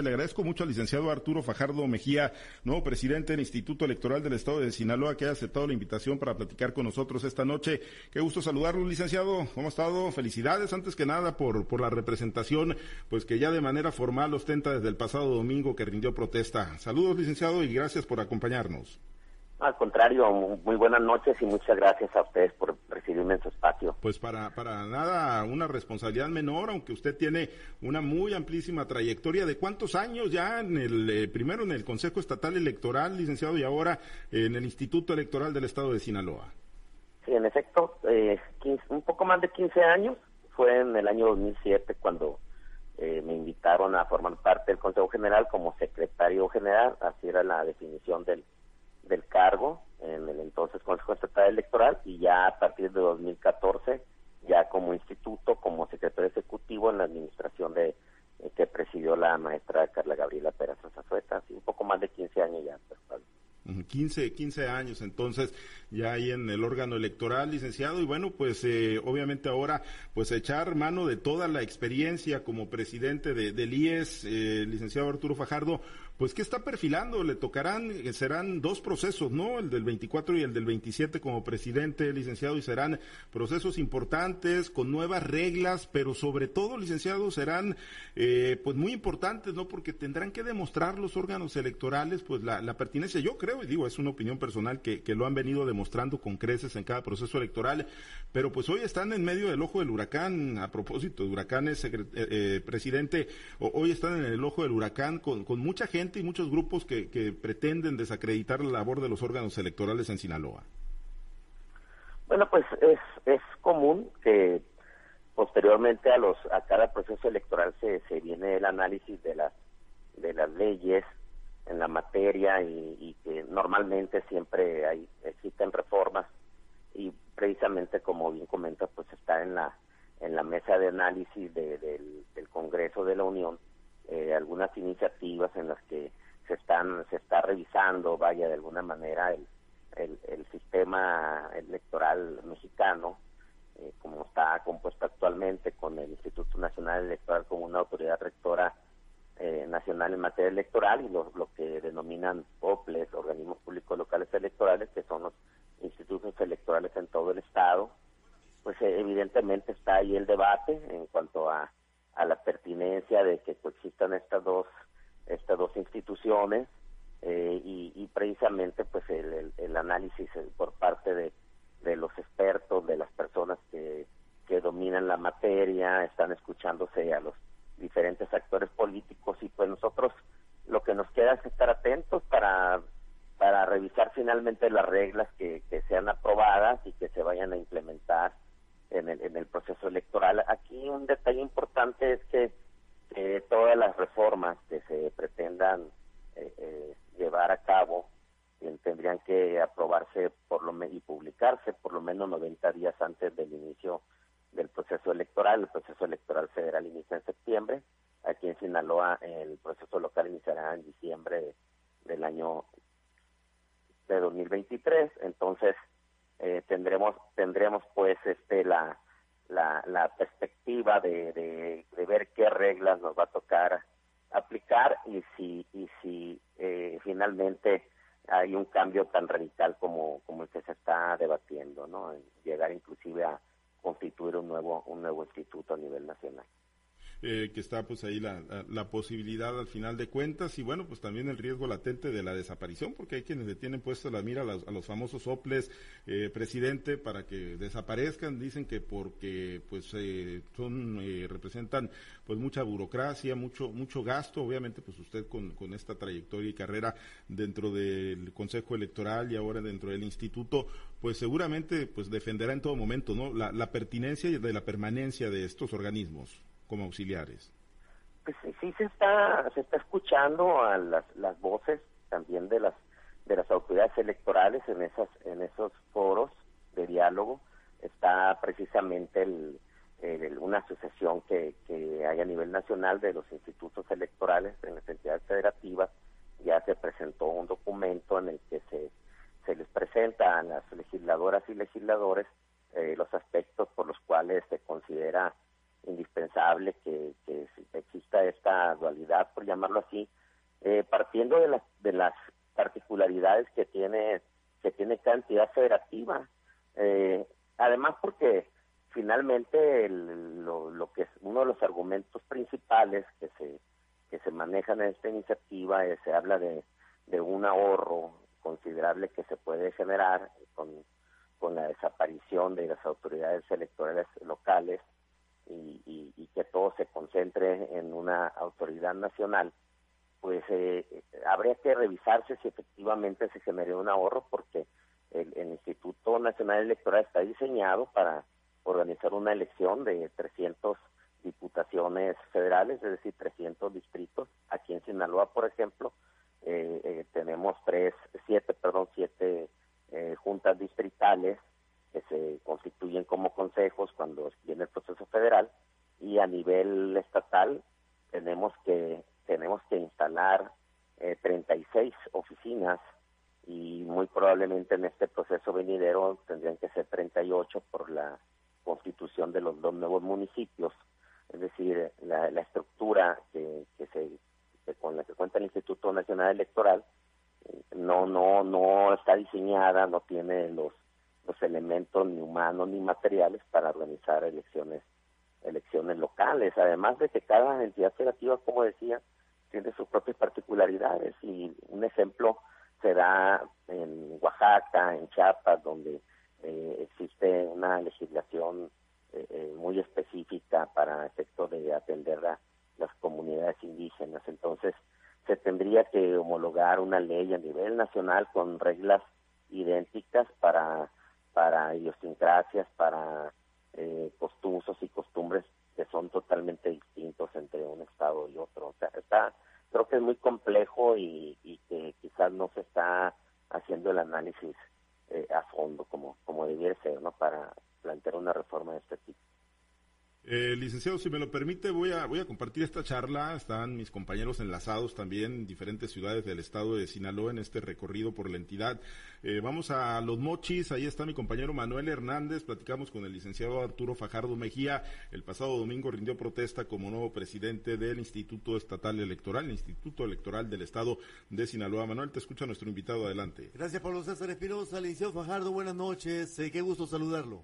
Le agradezco mucho al licenciado Arturo Fajardo Mejía, nuevo presidente del Instituto Electoral del Estado de Sinaloa, que ha aceptado la invitación para platicar con nosotros esta noche. Qué gusto saludarlo, licenciado. ¿Cómo ha estado? Felicidades, antes que nada, por, por la representación, pues que ya de manera formal ostenta desde el pasado domingo que rindió protesta. Saludos, licenciado, y gracias por acompañarnos. Al contrario, muy buenas noches y muchas gracias a ustedes por recibirme en su espacio. Pues para, para nada una responsabilidad menor, aunque usted tiene una muy amplísima trayectoria de cuántos años ya en el, eh, primero en el Consejo Estatal Electoral, licenciado, y ahora en el Instituto Electoral del Estado de Sinaloa. Sí, en efecto, eh, un poco más de 15 años. Fue en el año 2007 cuando eh, me invitaron a formar parte del Consejo General como secretario general, así era la definición del del cargo en el entonces Consejo Estatal Electoral y ya a partir de 2014 ya como instituto, como secretario ejecutivo en la administración de eh, que presidió la maestra Carla Gabriela Pérez Zazueta, un poco más de 15 años ya. 15, 15 años entonces ya ahí en el órgano electoral, licenciado, y bueno, pues eh, obviamente ahora pues echar mano de toda la experiencia como presidente de, del IES, eh, licenciado Arturo Fajardo, pues ¿qué está perfilando? Le tocarán, eh, serán dos procesos, ¿no? El del 24 y el del 27 como presidente, licenciado, y serán procesos importantes, con nuevas reglas, pero sobre todo, licenciado, serán eh, pues muy importantes, ¿no? Porque tendrán que demostrar los órganos electorales, pues la, pertinencia, yo creo, y digo, es una opinión personal que, lo han venido demostrando con creces en cada proceso electoral, pero pues hoy están en medio del ojo del huracán, a propósito huracanes, eh, presidente, hoy están en el ojo del huracán con mucha gente y muchos grupos que, pretenden desacreditar la labor de los órganos electorales en Sinaloa. Bueno, pues es, es común que posteriormente a los a cada proceso electoral se, se viene el análisis de las de las leyes en la materia y, que normalmente siempre hay existen reformas y precisamente como bien comenta pues está en la en la mesa de análisis del, del Congreso de la Unión eh, algunas iniciativas en las que se están se está revisando vaya de alguna manera el el, sistema electoral mexicano eh, como está compuesto actualmente con el Instituto Nacional Electoral como una autoridad rectora eh, nacional en materia electoral y lo, lo que denominan OPLES, organismos públicos locales electorales, que son los institutos electorales en todo el estado, pues evidentemente está ahí el debate en cuanto a a la pertinencia de que coexistan estas dos estas dos instituciones eh, y, precisamente pues el, el, análisis por parte de, de, los expertos de las personas que, que dominan la materia están escuchándose a los diferentes actores políticos y pues nosotros lo que nos queda es estar atentos para para revisar finalmente las reglas que, que sean aprobadas y que se vayan a implementar en el, en el proceso electoral. Aquí un detalle importante es que todas las reformas que se pretendan eh, eh, llevar a cabo tendrían que aprobarse por lo y publicarse por lo menos 90 días antes del inicio del proceso electoral. El proceso electoral federal inicia en septiembre. Aquí en Sinaloa el proceso local iniciará en diciembre del año de 2023. Entonces, eh, tendremos tendremos pues este la la, perspectiva de, de, ver qué reglas nos va a tocar aplicar y si y si eh, finalmente hay un cambio tan radical como como el que se está debatiendo no llegar inclusive a constituir un nuevo un nuevo instituto a nivel nacional eh, que está pues ahí la, la, posibilidad al final de cuentas. Y bueno pues también el riesgo latente de la desaparición porque hay quienes le tienen puesto la mira a los, a los famosos soples eh, presidente para que desaparezcan. Dicen que porque pues eh, son eh, representan pues mucha burocracia mucho mucho gasto. Obviamente pues usted con, con esta trayectoria y carrera dentro del Consejo Electoral y ahora dentro del instituto pues seguramente pues defenderá en todo momento no la, la pertinencia y de la permanencia de estos organismos como auxiliares? Pues sí se está se está escuchando a las, las voces también de las de las autoridades electorales en esas en esos foros de diálogo está precisamente el, una asociación que, que hay a nivel nacional de los institutos electorales en las entidades federativas ya se presentó un documento en el que se se les presenta a las legisladoras y legisladores eh, los aspectos por los cuales se considera indispensable indispensable que, exista esta dualidad, por llamarlo así, eh, partiendo de las, de las particularidades que tiene, que tiene cada entidad federativa. Eh, además, porque finalmente lo, lo, que es uno de los argumentos principales que se que se manejan en esta iniciativa es, se habla de, de un ahorro considerable que se puede generar con, con la desaparición de las autoridades electorales locales y, que todo se concentre en una autoridad nacional, pues eh, habría que revisarse si efectivamente se generó un ahorro porque el, el Instituto Nacional Electoral está diseñado para organizar una elección de 300 diputaciones federales, es decir, 300 distritos. Aquí en Sinaloa, por ejemplo, eh, eh, tenemos tres, siete, perdón, siete eh, juntas distritales que se constituyen como consejos cuando viene el proceso federal y a nivel estatal tenemos que tenemos que instalar 36 oficinas y muy probablemente en este proceso venidero tendrían que ser 38 por la constitución de los dos nuevos municipios, es decir, la, estructura que, se con la que cuenta el Instituto Nacional Electoral eh, no no no está diseñada, no tiene los los elementos ni humanos ni materiales para organizar elecciones elecciones locales, además de que cada entidad federativa, como decía, tiene sus propias particularidades y un ejemplo se da en Oaxaca, en Chiapas, donde eh, existe una legislación eh, eh, muy específica para efecto de atender a las comunidades indígenas. Entonces, se tendría que homologar una ley a nivel nacional con reglas idénticas para, para para eh, y costumbres que son totalmente distintos entre un estado y otro. O sea, está, creo que es muy complejo y, y que quizás no se está haciendo el análisis eh, a fondo como, como debiera ser, ¿no? Para plantear una reforma de este tipo. Eh, licenciado, si me lo permite, voy a, voy a compartir esta charla. Están mis compañeros enlazados también en diferentes ciudades del estado de Sinaloa en este recorrido por la entidad. Eh, vamos a Los Mochis, ahí está mi compañero Manuel Hernández. Platicamos con el licenciado Arturo Fajardo Mejía. El pasado domingo rindió protesta como nuevo presidente del Instituto Estatal Electoral, el Instituto Electoral del Estado de Sinaloa. Manuel, te escucha nuestro invitado. Adelante. Gracias, Pablo César Espinosa. Licenciado Fajardo, buenas noches. Eh, qué gusto saludarlo.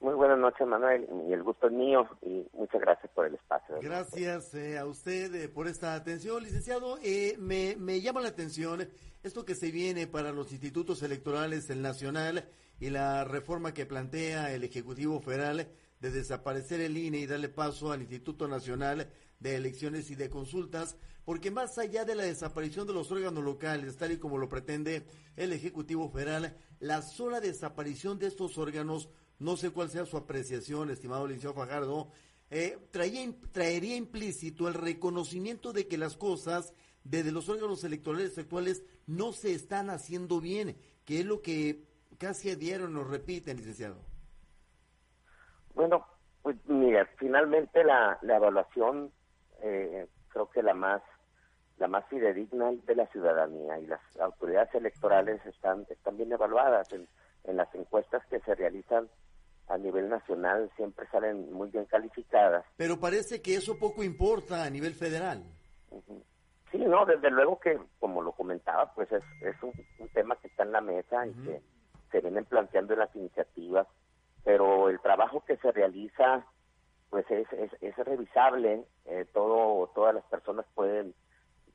Muy buenas noches, Manuel, y el gusto es mío, y muchas gracias por el espacio. Gracias eh, a usted eh, por esta atención, licenciado. Eh, me, me llama la atención esto que se viene para los institutos electorales, el nacional, y la reforma que plantea el Ejecutivo Federal de desaparecer el INE y darle paso al Instituto Nacional de Elecciones y de Consultas, porque más allá de la desaparición de los órganos locales, tal y como lo pretende el Ejecutivo Federal, la sola desaparición de estos órganos no sé cuál sea su apreciación, estimado Liceo Fajardo, eh, traería implícito el reconocimiento de que las cosas desde los órganos electorales actuales no se están haciendo bien, que es lo que casi a diario nos repiten, licenciado. Bueno, pues mira, finalmente la, la evaluación eh, creo que la más la más fidedigna de la ciudadanía y las autoridades electorales están están bien evaluadas en, en las encuestas que se realizan a nivel nacional siempre salen muy bien calificadas. Pero parece que eso poco importa a nivel federal. Sí, no, desde luego que, como lo comentaba, pues es, es un, tema que está en la mesa y que se vienen planteando las iniciativas, pero el trabajo que se realiza, pues es, es, es revisable, eh, todo, todas las personas pueden,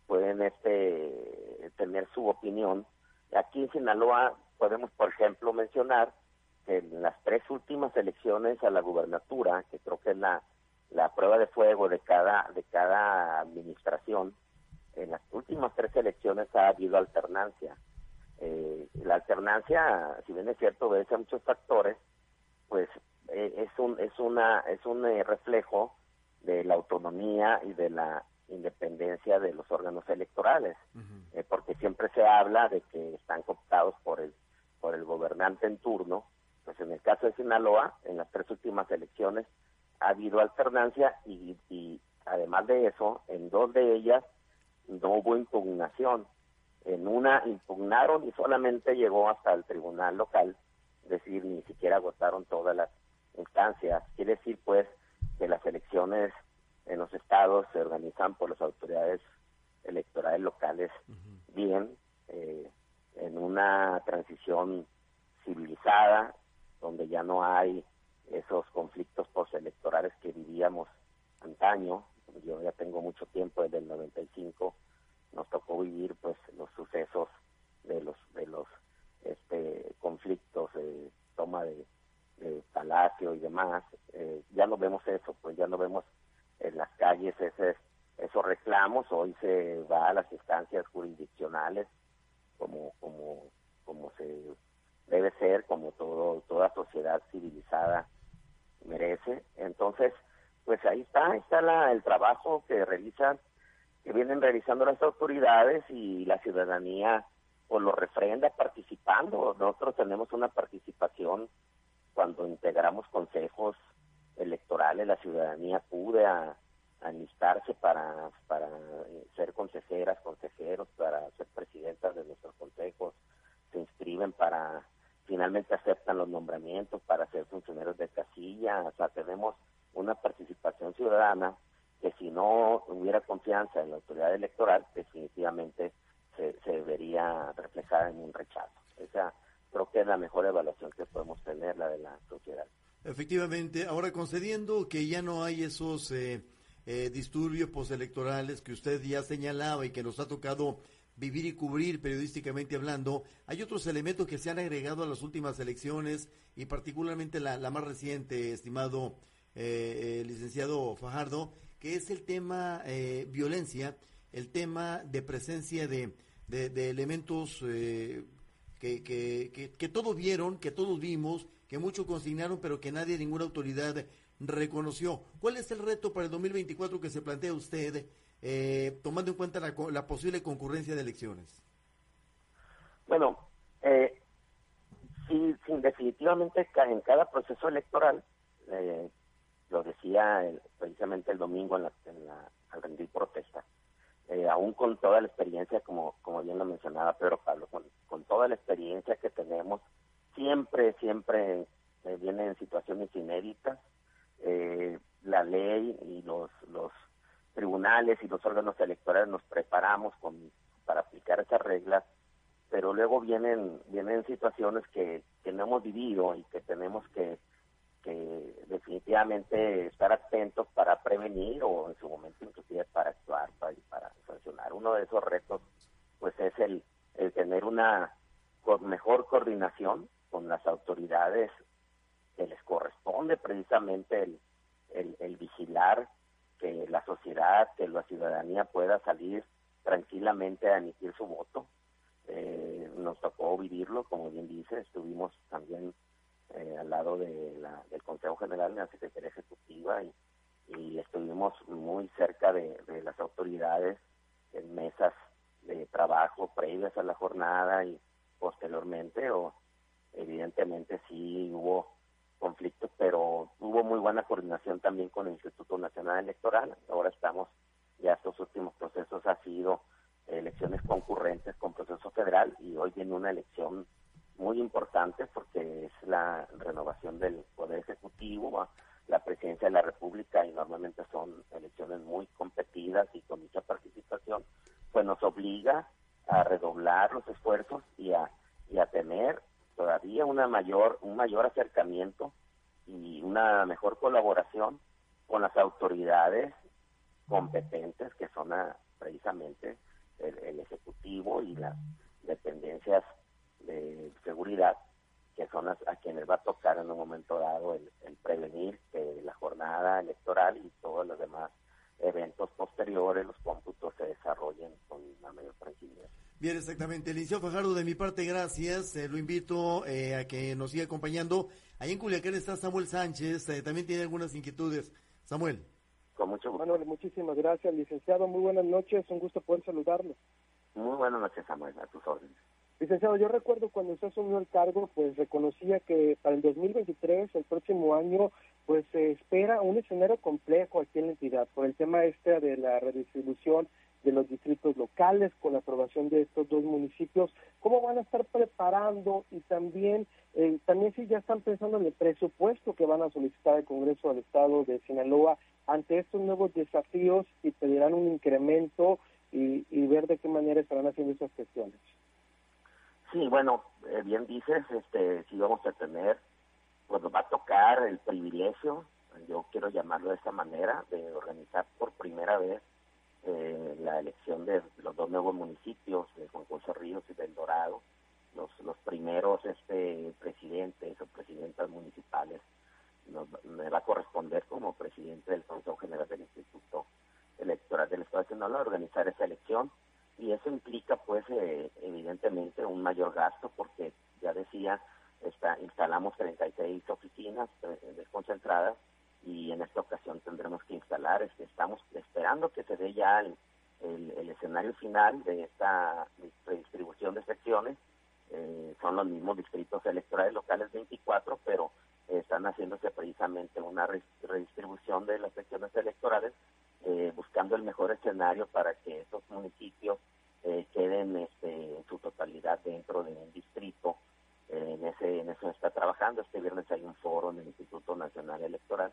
pueden este, tener su opinión. Aquí en Sinaloa podemos, por ejemplo, mencionar en las tres últimas elecciones a la gubernatura, que creo que es la, la prueba de fuego de cada, de cada administración, en las últimas tres elecciones ha habido alternancia. Eh, la alternancia, si bien es cierto, obedece a muchos factores, pues eh, es un es una es un eh, reflejo de la autonomía y de la independencia de los órganos electorales, porque siempre se habla de que están cooptados por el por el gobernante en turno pues en el caso de Sinaloa, en las tres últimas elecciones ha habido alternancia y, además de eso, en dos de ellas no hubo impugnación. En una impugnaron y solamente llegó hasta el tribunal local, es decir, ni siquiera agotaron todas las instancias. Quiere decir, pues, que las elecciones en los estados se organizan por las autoridades electorales locales bien, eh, en una transición civilizada, donde ya no hay esos conflictos postelectorales que vivíamos antaño. Yo ya tengo mucho tiempo, desde el 95 nos tocó vivir pues los sucesos de los de los este conflictos de toma de, palacio y demás. Eh, ya no vemos eso, pues ya no vemos en las calles ese, esos reclamos. Hoy se va a las instancias jurisdiccionales como como como se debe ser, como todo toda sociedad civilizada merece. Entonces, pues ahí está, está la, el trabajo que realizan, que vienen realizando las autoridades y la ciudadanía pues lo refrenda participando. Nosotros tenemos una participación cuando integramos consejos electorales, la ciudadanía acude a, enlistarse para, para ser consejeras, consejeros, para ser presidentas de nuestros consejos, se inscriben para finalmente aceptan los nombramientos para ser funcionarios de casilla, o sea, tenemos una participación ciudadana que si no hubiera confianza en la autoridad electoral, definitivamente se, se vería reflejada en un rechazo. Esa creo que es la mejor evaluación que podemos tener, la de la sociedad. Efectivamente, ahora concediendo que ya no hay esos eh, eh, disturbios postelectorales que usted ya señalaba y que nos ha tocado vivir y cubrir periodísticamente hablando, hay otros elementos que se han agregado a las últimas elecciones y particularmente la, más reciente, estimado eh, eh, licenciado Fajardo, que es el tema eh, violencia, el tema de presencia de, de, elementos que, que, que, todos vieron, que todos vimos, que muchos consignaron, pero que nadie, ninguna autoridad reconoció. ¿Cuál es el reto para el 2024 que se plantea usted eh, tomando en cuenta la, posible concurrencia de elecciones? Bueno, eh, sí, definitivamente en cada proceso electoral, eh, lo decía precisamente el domingo la, al rendir protesta, eh, aún con toda la experiencia, como, como bien lo mencionaba Pedro Pablo, con, con toda la experiencia que tenemos, siempre, siempre vienen situaciones inéditas. la ley y los, los tribunales y los órganos electorales nos preparamos con, para aplicar esas reglas, pero luego vienen vienen situaciones que, que no hemos vivido y que tenemos que, que definitivamente estar atentos para prevenir o en su momento inclusive para actuar, para, para sancionar. Uno de esos retos pues es el, el tener una mejor coordinación con las autoridades que les corresponde precisamente el, el, el vigilar que la sociedad, que la ciudadanía pueda salir tranquilamente a emitir su voto. Eh, nos tocó vivirlo, como bien dice, estuvimos también eh, al lado de la, del Consejo General de la Secretaría Ejecutiva y, estuvimos muy cerca de, las autoridades en mesas de trabajo previas a la jornada y posteriormente, o evidentemente sí hubo conflictos, pero hubo muy buena coordinación también con el Instituto Nacional Electoral. Ahora estamos, ya estos últimos procesos ha sido elecciones concurrentes con proceso federal y hoy viene una elección muy importante porque es la renovación del Poder Ejecutivo, la presidencia de la República y normalmente son elecciones muy competidas y con mucha participación, pues nos obliga a redoblar los esfuerzos y a, y a tener todavía una mayor, un mayor acercamiento y una mejor colaboración con las autoridades competentes que son precisamente el, Ejecutivo y las dependencias de seguridad que son a, quienes va a tocar en un momento dado el, el prevenir que la jornada electoral y todos los demás eventos posteriores, los cómputos se desarrollen con la mayor tranquilidad. Bien, exactamente. Licenciado Fajardo, de mi parte, gracias. Eh, lo invito eh, a que nos siga acompañando. Ahí en Culiacán está Samuel Sánchez, eh, también tiene algunas inquietudes. Samuel. Con mucho gusto. Manuel, muchísimas gracias, licenciado. Muy buenas noches, un gusto poder saludarlo. Muy buenas noches, Samuel, a tus órdenes. Licenciado, yo recuerdo cuando usted asumió el cargo, pues reconocía que para el 2023, el próximo año, pues se espera un escenario complejo aquí en la entidad por el tema este de la redistribución de los distritos locales con la aprobación de estos dos municipios, cómo van a estar preparando y también, eh, también si ya están pensando en el presupuesto que van a solicitar al Congreso del Estado de Sinaloa ante estos nuevos desafíos y pedirán un incremento y, y ver de qué manera estarán haciendo esas cuestiones. Sí, bueno, eh, bien dices, este, si vamos a tener, pues nos va a tocar el privilegio, yo quiero llamarlo de esta manera, de organizar por primera vez eh, la elección de los dos nuevos municipios, de Juan José Ríos y del Dorado, los, los primeros este presidentes o presidentas municipales. me va a corresponder como presidente del Consejo General del Instituto Electoral del Estado de Sinaloa organizar esa elección y eso implica pues eh, evidentemente un mayor gasto porque ya decía está, instalamos 36 oficinas eh, desconcentradas y en esta ocasión tendremos que instalar, este, estamos esperando que se dé ya el, escenario final de esta redistribución de secciones, eh, son los mismos distritos electorales locales 24, pero están haciéndose precisamente una redistribución de las secciones electorales, eh, buscando el mejor escenario para que estos municipios eh, queden este, en su totalidad dentro de un distrito. en, ese, en eso está trabajando. Este viernes hay un foro en el Instituto Nacional Electoral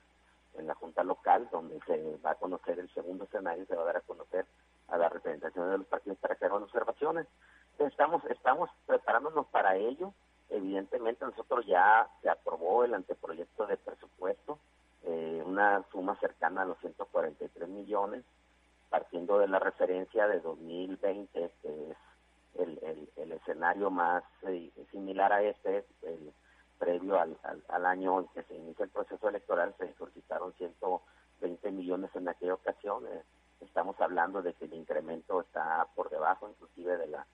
en la Junta Local, donde se va a conocer el segundo escenario, se va a dar a conocer a la representación de los partidos para que hagan observaciones. Estamos, estamos preparándonos para ello. Evidentemente nosotros ya se aprobó el anteproyecto de presupuesto, eh, una suma cercana a los 143 millones, partiendo de la referencia de 2020, que es el, el, el escenario más eh, similar a este, previo al, al, año en que se inicia el proceso electoral, se solicitaron 120 millones en aquella ocasión. Eh, estamos hablando de que el incremento está por debajo inclusive de la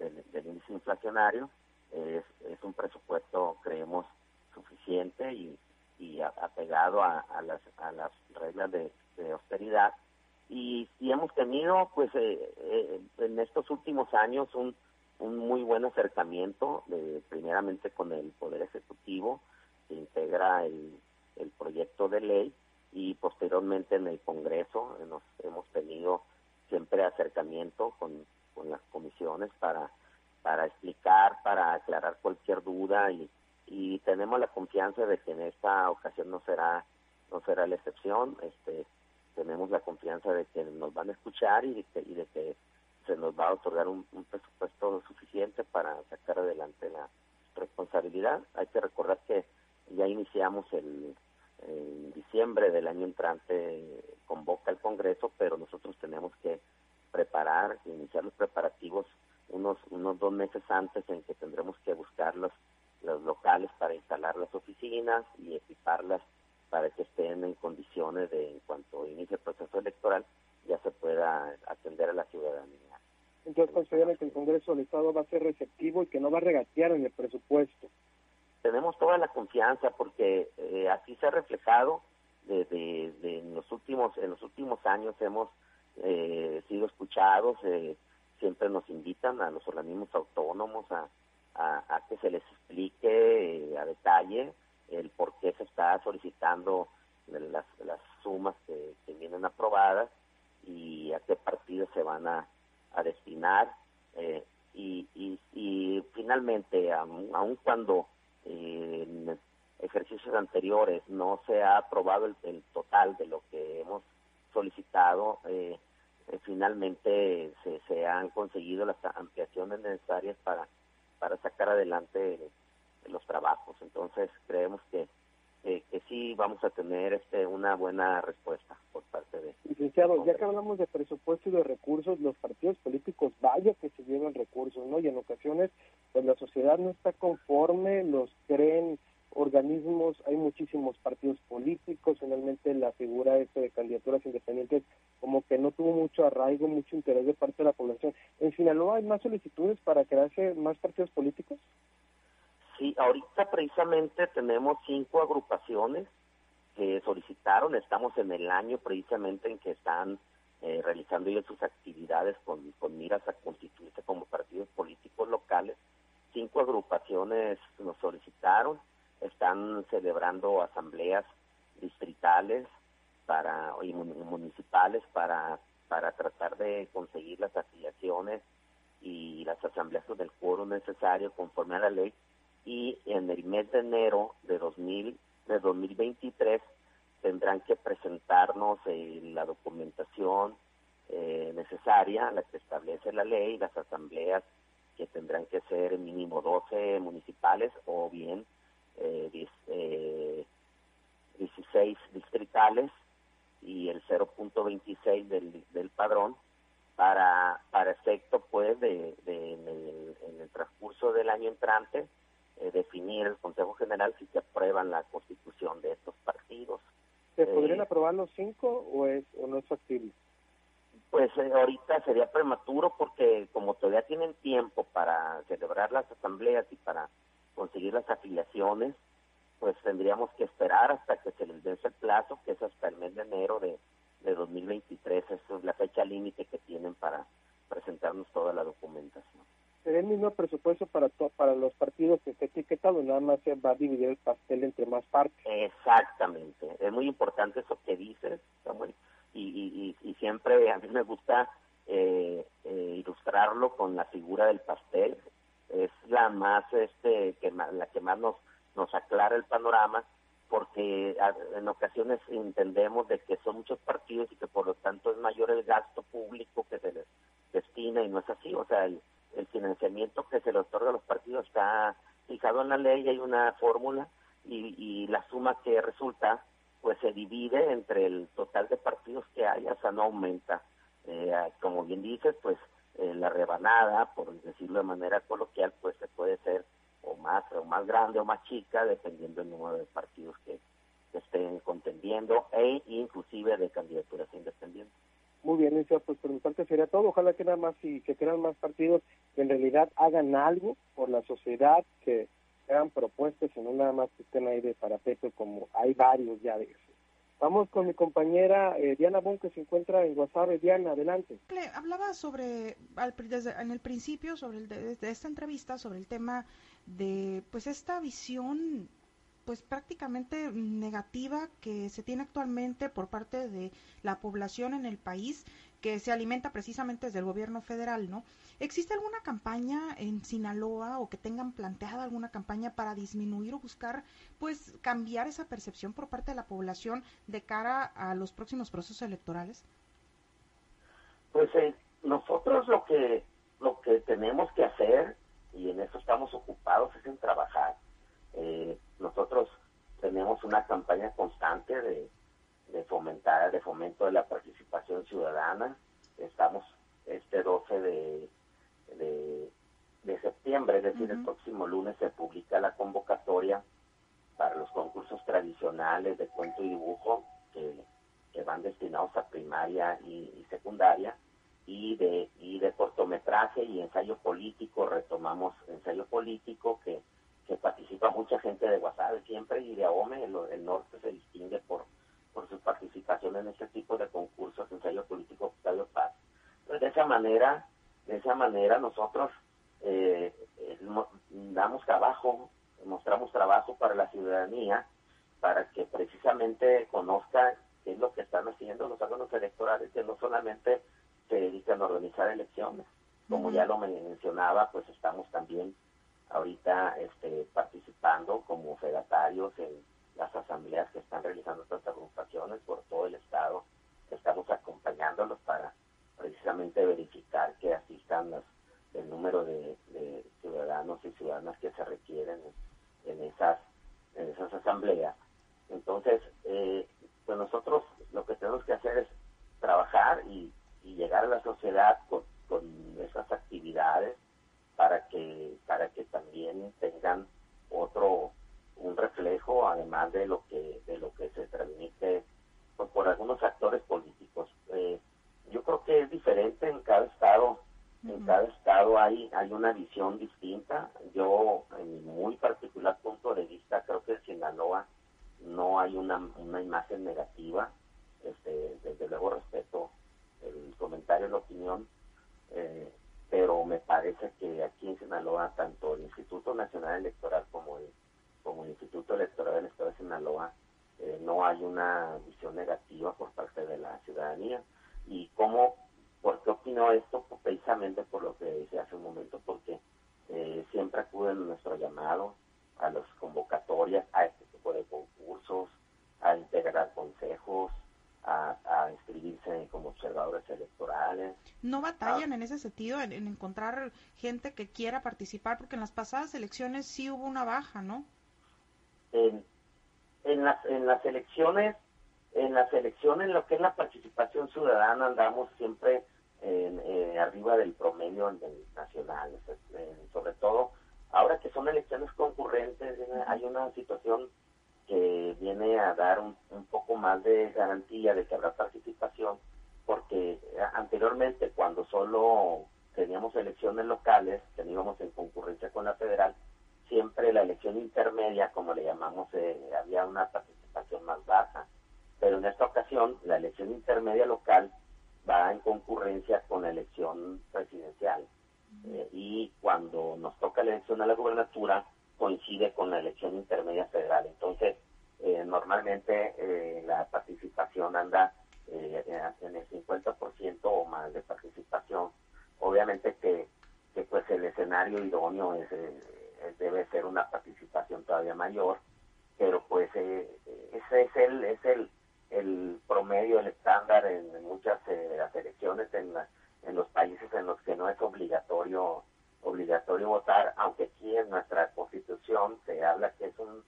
del, índice inflacionario. Es, es, un presupuesto, creemos, suficiente y, y apegado a, a, las, a las reglas de, austeridad. Y, y, hemos tenido, pues, eh, eh, en estos últimos años un un muy buen acercamiento, de, primeramente con el Poder Ejecutivo, que integra el, el proyecto de ley, y posteriormente en el Congreso nos, hemos tenido siempre acercamiento con, con las comisiones para, para explicar, para aclarar cualquier duda y, y tenemos la confianza de que en esta ocasión no será no será la excepción. Este tenemos la confianza de que nos van a escuchar y y de que se nos va a otorgar un, presupuesto suficiente para sacar adelante la responsabilidad. Hay que recordar que ya iniciamos el diciembre del año entrante convoca el Congreso, pero nosotros tenemos que preparar, iniciar los preparativos unos unos dos meses antes en que tendremos que buscar los, los locales para instalar las oficinas y equiparlas para que estén en condiciones de, en cuanto inicie el proceso electoral, ya se pueda atender a la ciudadanía. Entonces consideran que el Congreso del Estado va a ser receptivo y que no va a regatear en el presupuesto. Tenemos toda la confianza porque eh, así se ha reflejado de, en los últimos en los últimos años hemos eh, sido escuchados eh, siempre nos invitan a los organismos autónomos a, que se les explique a detalle el por qué se está solicitando las, las sumas que, que vienen aprobadas y a qué partidos se van a a destinar eh, y, y, finalmente, aun, cuando eh, en ejercicios anteriores no se ha aprobado el, total de lo que hemos solicitado, eh, finalmente se, se han conseguido las ampliaciones necesarias para, para sacar adelante los trabajos. Entonces creemos que que sí vamos a tener este una buena respuesta por parte de licenciado ya que hablamos de presupuesto y de recursos los partidos políticos vaya que se llevan recursos no y en ocasiones pues la sociedad no está conforme los creen organismos hay muchísimos partidos políticos finalmente la figura este de candidaturas independientes como que no tuvo mucho arraigo mucho interés de parte de la población. En Sinaloa hay más solicitudes para crearse más partidos políticos Sí, ahorita precisamente tenemos cinco agrupaciones que solicitaron, estamos en el año precisamente en que están eh, realizando ellos sus actividades con, con miras a constituirse como partidos políticos locales. Cinco agrupaciones nos solicitaron, están celebrando asambleas distritales para y municipales para para tratar de conseguir las afiliaciones y las asambleas con el quórum necesario conforme a la ley y en el mes de enero de 2000 de 2023 tendrán que presentarnos eh, la documentación eh, necesaria, la que establece la ley, las asambleas que tendrán que ser mínimo 12 municipales o bien eh, 16 distritales y el 0.26 del, del padrón para, para efecto pues de, en, el, transcurso del año entrante eh, definir el Consejo General si se aprueban la constitución de estos partidos. ¿Se eh, podrían aprobar los cinco o, es, o no es factible? Pues eh, ahorita sería prematuro porque como todavía tienen tiempo para celebrar las asambleas y para conseguir las afiliaciones, pues tendríamos que esperar hasta que se les dé ese plazo, que es hasta el mes de enero de, de 2023. Esa es la fecha límite que tienen para presentarnos toda la documentación. ¿Será el mismo presupuesto para para los partidos que esté etiquetado? Nada más se va a dividir el pastel entre más partes. Exactamente. Es muy importante eso que dices. Y, siempre a mí me gusta eh, eh, ilustrarlo con la figura del pastel. Es la más, este, que la que más nos nos aclara el panorama porque en ocasiones entendemos de que son muchos partidos y que por lo tanto es mayor el gasto público que se les destina y no es así, o sea, el, financiamiento que se le otorga a los partidos está fijado en la ley, hay una fórmula y, la suma que resulta pues se divide entre el total de partidos que haya, o sea, no aumenta. Eh, como bien dices, pues eh, la rebanada, por decirlo de manera coloquial, pues se puede ser o más o más grande o más chica dependiendo del número de partidos que, estén contendiendo e inclusive de candidaturas independientes. Muy bien, Licenciado, pues por mi parte sería todo. Ojalá que nada más y que crean más partidos que en realidad hagan algo por la sociedad, que hagan propuestas y no nada más que estén ahí de parapeto como hay varios ya de eso. Vamos con mi compañera eh, Diana Bon, que se encuentra en Guasave. Diana, adelante. Hablaba sobre, en el principio, sobre el de, esta entrevista, sobre el tema de, pues, esta visión pues prácticamente negativa que se tiene actualmente por parte de la población en el país que se alimenta precisamente desde el gobierno federal, ¿no? ¿Existe alguna campaña en Sinaloa o que tengan planteada alguna campaña para disminuir o buscar, pues, cambiar esa percepción por parte de la población de cara a los próximos procesos electorales? Pues eh, nosotros lo que lo que tenemos que hacer y en eso estamos ocupados es en trabajar. Eh, nosotros tenemos una campaña constante de, de fomentar, de fomento de la participación ciudadana. Estamos este 12 de, de, septiembre, es decir, el próximo lunes se publica la convocatoria para los concursos tradicionales de cuento y dibujo que, van destinados a primaria y, secundaria y de y de cortometraje y ensayo político retomamos ensayo político que, que participa mucha gente de Guasave siempre y de AOME el, el norte se distingue por por su participación en este tipo de concursos, ensayo político Octavio Paz. Pues de esa manera, de esa manera nosotros eh, eh, damos trabajo, mostramos trabajo para la ciudadanía, para que precisamente conozca qué es lo que están haciendo los órganos electorales, que no solamente se dedican a organizar elecciones. Como ya lo mencionaba, pues estamos también ahorita este, participando como fedatarios en las asambleas que están realizando estas agrupaciones por todo el estado. Estamos acompañándolos para precisamente verificar que asistan el número de, ciudadanos y ciudadanas que se requieren en, esas en esas asambleas. Entonces, eh, pues nosotros lo que tenemos que hacer es trabajar y, llegar a la sociedad con, con esas actividades para que para que también tengan otro un reflejo además de lo que de lo que se transmite pues, por algunos actores políticos. Eh, yo creo que es diferente en cada estado. En cada estado hay hay una visión distinta. Yo en mi muy particular punto de vista creo que en Sinaloa no hay una, una imagen negativa. Este desde luego respeto el comentario la opinión eh, pero me parece que aquí en Sinaloa tanto el Instituto Nacional Electoral como el como el Instituto Electoral del Estado de Sinaloa, eh, no hay una visión negativa por parte de la ciudadanía. ¿Y cómo, por qué opino esto? Precisamente por lo que decía hace un momento, porque eh, siempre acuden a nuestro llamado, a las convocatorias, a este tipo de concursos, a integrar consejos, a, inscribirse como observadores electorales. ¿No batallan en ese sentido, en, encontrar gente que quiera participar? Porque en las pasadas elecciones sí hubo una baja, ¿no? En, en, las, en las elecciones, en las elecciones, lo que es la participación ciudadana, andamos siempre en, eh, arriba del promedio nacional, sobre todo ahora que son elecciones concurrentes, hay una situación que viene a dar un, poco más de garantía de que habrá participación, porque eh, anteriormente cuando solo teníamos elecciones locales, que íbamos en concurrencia con la federal, siempre la elección intermedia, como le llamamos, eh, había una participación más baja. Pero en esta ocasión, la elección intermedia local va en concurrencia con la elección presidencial. Eh, y cuando nos toca la elección a la gubernatura, coincide con la elección intermedia federal. Entonces, eh, normalmente eh, la participación anda eh, en el 50% o más de participación. Obviamente que, que pues el escenario idóneo es, debe ser una participación todavía mayor, pero pues ese es el es el, el promedio, el estándar en, muchas de las elecciones en, en los países en los que no es obligatorio obligatorio votar, aunque aquí en nuestra constitución se habla que es un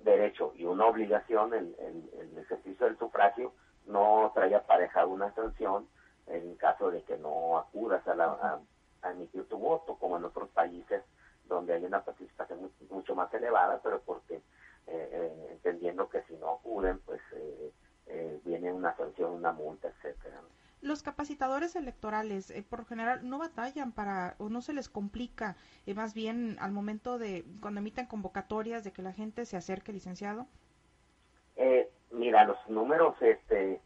derecho y una obligación el, el, ejercicio del sufragio, no trae aparejada una sanción en caso de que no acudas a, la, a, emitir tu voto, como en otros países donde hay una participación mucho más elevada, pero porque eh, eh, entendiendo que si no acuden, pues eh, viene una sanción, una multa, etcétera los capacitadores electorales eh, por general no batallan para o no se les complica eh, más bien al momento de cuando emiten convocatorias de que la gente se acerque licenciado eh, mira los números este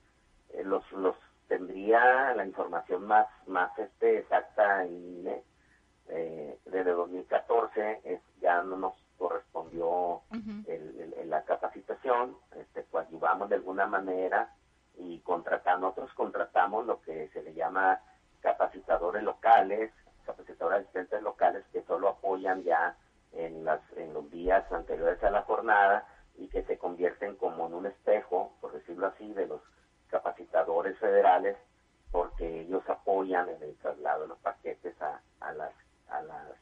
los los tendría la información más más este exacta en desde 2014 es, ya no nos correspondió la capacitación este coadyuvamos de alguna manera y contratando, nosotros contratamos lo que se le llama capacitadores locales, capacitadores asistentes locales que solo apoyan ya en, las, en los días anteriores a la jornada y que se convierten como en un espejo, por decirlo así, de los capacitadores federales, porque ellos apoyan en el traslado de los paquetes a, a, las, a, las,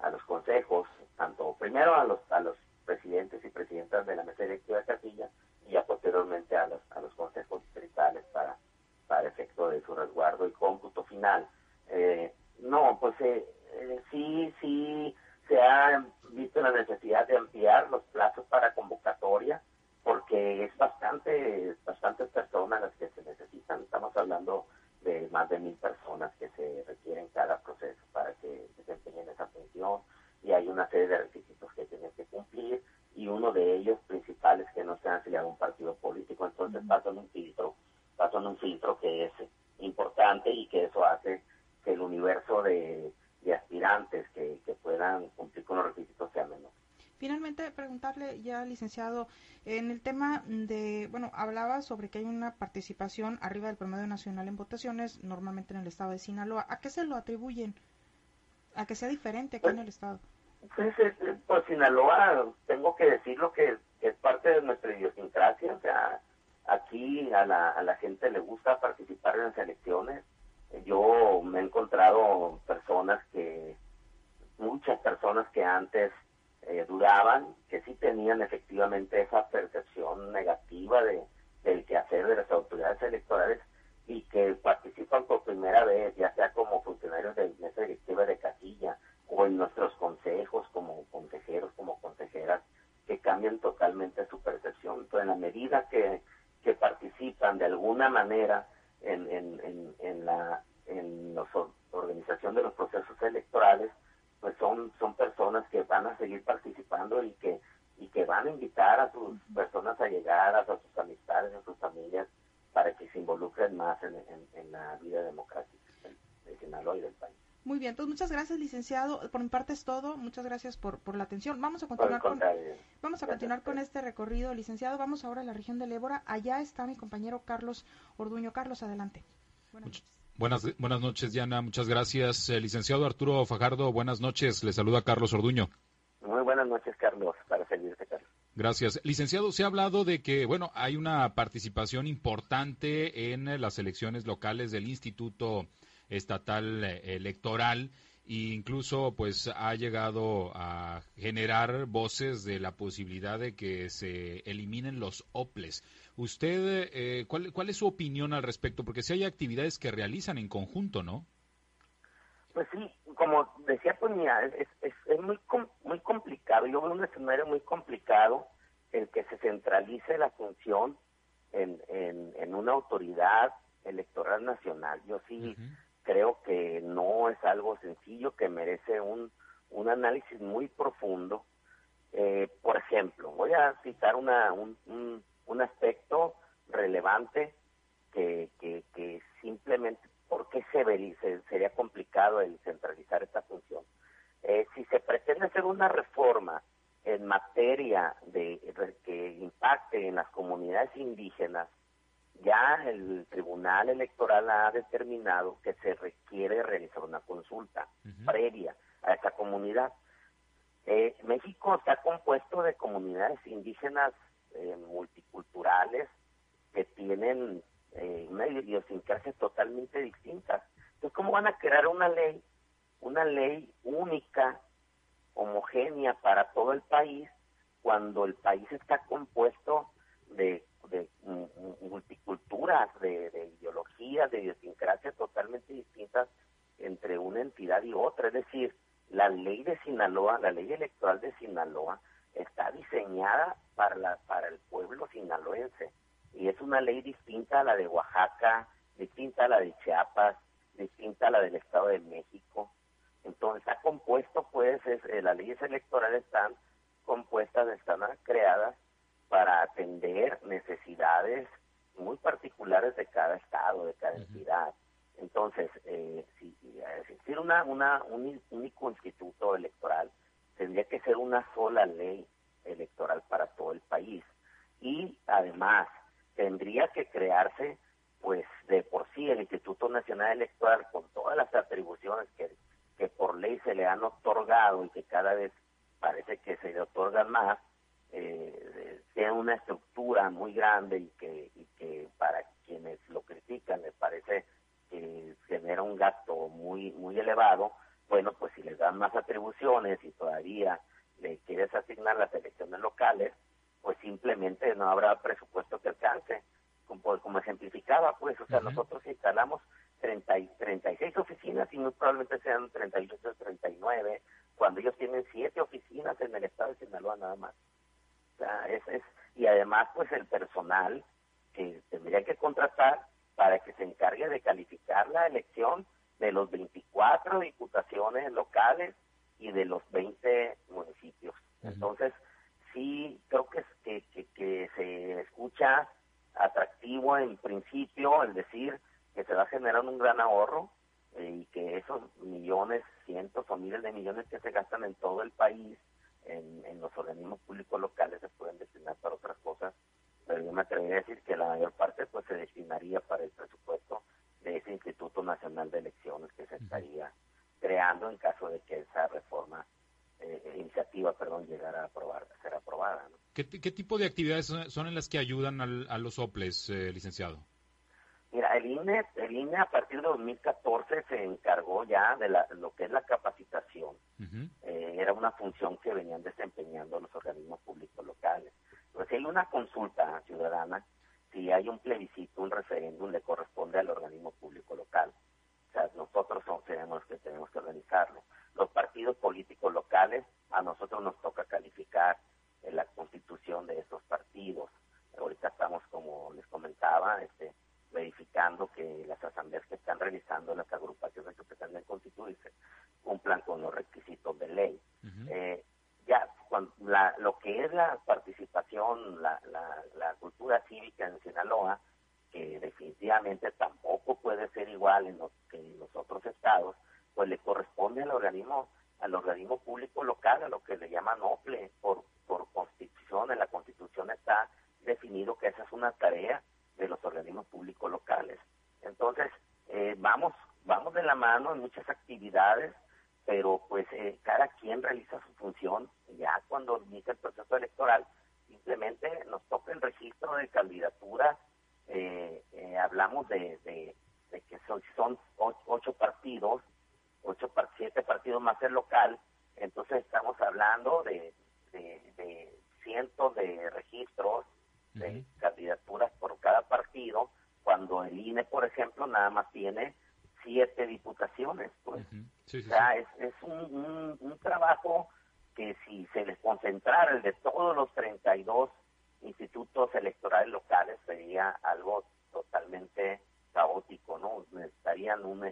a los consejos, tanto primero a los, a los presidentes y presidentas de la mesa directiva de Castilla y ya posteriormente a los, a los consejos distritales para, para efecto de su resguardo y cómputo final. Eh, no, pues eh, eh, sí, sí se ha visto la necesidad de ampliar los plazos para convocatoria porque es bastante, bastantes personas las que se necesitan. Estamos hablando de más de mil personas que se requieren cada proceso para que desempeñen esa función y hay una serie de requisitos que tienen que cumplir y uno de ellos principales que no se han afiliado a un partido político. Entonces pasan un filtro, pasan un filtro que es importante y que eso hace que el universo de, aspirantes que, puedan cumplir con los requisitos sea menor. Finalmente, preguntarle ya, licenciado, en el tema de, bueno, hablaba sobre que hay una participación arriba del promedio nacional en votaciones, normalmente en el estado de Sinaloa. ¿A qué se lo atribuyen? ¿A que sea diferente aquí en el estado? Pues, pues Sinaloa, tengo que decirlo que, es parte de nuestra idiosincrasia, o sea, aquí a la, a la gente le gusta participar en las elecciones. Yo me he encontrado personas que, muchas personas que antes eh, dudaban, que sí tenían efectivamente esa percepción negativa de, del quehacer de las autoridades electorales y que participan por primera vez, ya sea como funcionarios de mesa directiva de casilla o en nuestros consejos como consejeros, como consejeras, que cambian totalmente su percepción. Entonces, en la medida que, que participan de alguna manera en, en, en, la en la organización de los procesos electorales, pues son, son personas que van a seguir participando y que, y que van a invitar a sus personas allegadas, a sus amistades, a sus familias, para que se involucren más en, en la vida democrática de Sinaloa y del país. Muy bien, entonces muchas gracias, licenciado. Por mi parte es todo. Muchas gracias por, por la atención. Vamos a continuar con vamos a continuar con este recorrido, licenciado. Vamos ahora a la región del Ébora. Allá está mi compañero Carlos Orduño. Carlos, adelante. Buenas noches. Buenas, noches, Diana. Muchas gracias. Eh, licenciado Arturo Fajardo, buenas noches. Le saluda Carlos Orduño. Muy buenas noches, Carlos. Para servirte, Carlos. Gracias. Licenciado, se ha hablado de que, bueno, hay una participación importante en las elecciones locales del Instituto Estatal Electoral e incluso pues ha llegado a generar voces de la posibilidad de que se eliminen los OPLES. ¿Usted eh, ¿cuál, cuál es su opinión al respecto? Porque si hay actividades que realizan en conjunto, ¿no? Pues sí, como decía, pues mira, es, es, es muy, muy complicado. Yo veo un escenario muy complicado el que se centralice la función en, en, una autoridad electoral nacional. Yo sí creo que no es algo sencillo, que merece un, un análisis muy profundo. Eh, por ejemplo, voy a citar una, un, un, un aspecto relevante que, que, que simplemente ¿por qué se, sería complicado el centralizar esta función? Eh, si se pretende hacer una reforma en materia de, que impacte en las comunidades indígenas, ya el Tribunal Electoral ha determinado que se requiere realizar una consulta previa a esa comunidad. Eh, México está compuesto de comunidades indígenas eh, multiculturales que tienen eh, una idiosincrasia totalmente distinta. Entonces, ¿cómo van a crear una ley, una ley única, homogénea para todo el país, cuando el país está compuesto de, multiculturas, de, de ideologías, de idiosincrasias totalmente distintas entre una entidad y otra? Es decir, la ley de Sinaloa, la ley electoral de Sinaloa, está diseñada para, la, para el pueblo sinaloense y es una ley distinta a la de Oaxaca, distinta a la de Chiapas, distinta a la del Estado de México. Entonces está compuesto, pues, eh, las leyes electorales están compuestas, están creadas para atender necesidades muy particulares de cada estado, de cada entidad. Entonces, eh, si, existir una, una, un único instituto electoral, tendría que ser una sola ley electoral para todo el país. Y además, tendría que crearse, pues de por sí, el Instituto Nacional Electoral, con todas las atribuciones que, que por ley se le han otorgado y que cada vez parece que se le otorgan más, tiene una estructura muy grande y que, y que para quienes lo critican les parece que genera un gasto muy muy elevado, bueno, pues si les dan más atribuciones y todavía le quieres asignar las elecciones locales, pues simplemente no habrá presupuesto que alcance. Como, como ejemplificaba, pues, o sea, nosotros instalamos 30 y 36 oficinas y muy probablemente sean 38 o 39, cuando ellos tienen siete oficinas en el estado de Sinaloa nada más. Sea, es, es, y además, pues, el personal que tendría que contratar para que se encargue de calificar la elección de los 24 diputaciones locales y de los 20 municipios. Entonces, sí creo que, que, que, se escucha atractivo en principio el decir que se va a generar un gran ahorro eh, y que esos millones, cientos o miles de millones que se gastan en todo el país en, en los organismos públicos locales se pueden destinar para otras cosas, pero yo me atrevería a decir que la mayor parte pues se destinaría para el presupuesto de ese Instituto Nacional de Elecciones que se estaría creando en caso de que esa reforma eh, iniciativa, perdón, llegar a, aprobar, a ser aprobada. ¿Qué, tipo de actividades son en las que ayudan a los OPLES, eh, licenciado? Mira, el INE, el INE a partir de 2014 se encargó ya de lo que es la. Eh, era una función que venían desempeñando los organismos públicos locales. Pues si hay una consulta ciudadana, si hay un plebiscito, un referéndum, le corresponde al organismo público local. O sea, nosotros somos los que tenemos que organizarlo los partidos políticos locales, a nosotros nos toca calificar la constitución de esos partidos. Ahorita estamos, como les comentaba, este, verificando que las asambleas que están realizando las agrupaciones que pretenden constituirse cumplan con los requisitos de ley. Eh, ya, lo que es la participación, la, la cultura cívica en Sinaloa, que definitivamente tampoco puede ser igual en los, que en los otros estados, pues le corresponde al organismo al organismo público local, a lo que le llaman OPLE, por, por constitución, en la constitución está definido que esa es una tarea de los organismos públicos locales. Entonces, eh, vamos, vamos de la mano en muchas actividades, pero pues eh, cada quien realiza su función. Ya cuando inicia el proceso electoral, simplemente nos toca el registro de candidaturas. Eh, hablamos de, que son, son ocho partidos, ocho, siete partidos más el local, entonces estamos hablando de, cientos de registros de candidaturas por cada partido, cuando el INE, por ejemplo, nada más tiene siete diputaciones. Pues. o sea, es, es un, un, trabajo que si se les concentrara el de todos los 32 institutos electorales locales sería algo totalmente caótico, ¿no? Necesitarían un,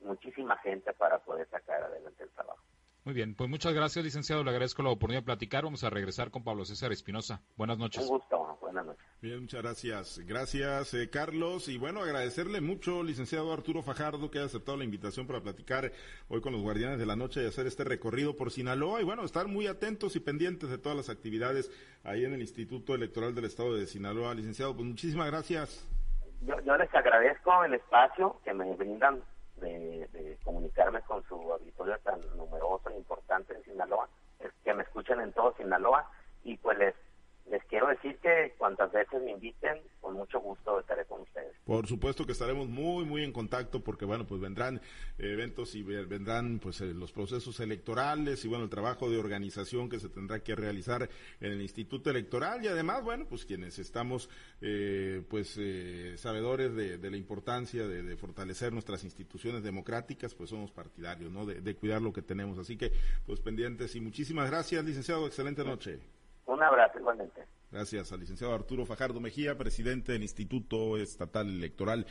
muchísima gente para poder sacar adelante el trabajo. Muy bien, pues muchas gracias, licenciado. Le agradezco la oportunidad de platicar. Vamos a regresar con Pablo César Espinosa. Buenas noches. Un gusto, buenas noches. Bien, muchas gracias. Gracias, eh, Carlos. Y bueno, agradecerle mucho, licenciado Arturo Fajardo, que ha aceptado la invitación para platicar hoy con los Guardianes de la Noche y hacer este recorrido por Sinaloa. Y bueno, estar muy atentos y pendientes de todas las actividades ahí en el Instituto Electoral del Estado de Sinaloa. Licenciado, pues muchísimas gracias. Yo, yo les agradezco el espacio que me brindan de, comunicarme con su auditorio tan numeroso e importante en Sinaloa, es que me escuchen en todo Sinaloa y pues les les quiero decir que cuantas veces me inviten, con mucho gusto estaré con ustedes. Por supuesto que estaremos muy, muy en contacto porque, bueno, pues vendrán eventos y vendrán pues eh, los procesos electorales y, bueno, el trabajo de organización que se tendrá que realizar en el Instituto Electoral y además, bueno, pues quienes estamos, eh, pues, eh, sabedores de, la importancia de, fortalecer nuestras instituciones democráticas, pues somos partidarios, ¿no? De, de cuidar lo que tenemos. Así que, pues, pendientes y muchísimas gracias, licenciado. Excelente noche. Un abrazo igualmente. Gracias al licenciado Arturo Fajardo Mejía, presidente del Instituto Estatal Electoral.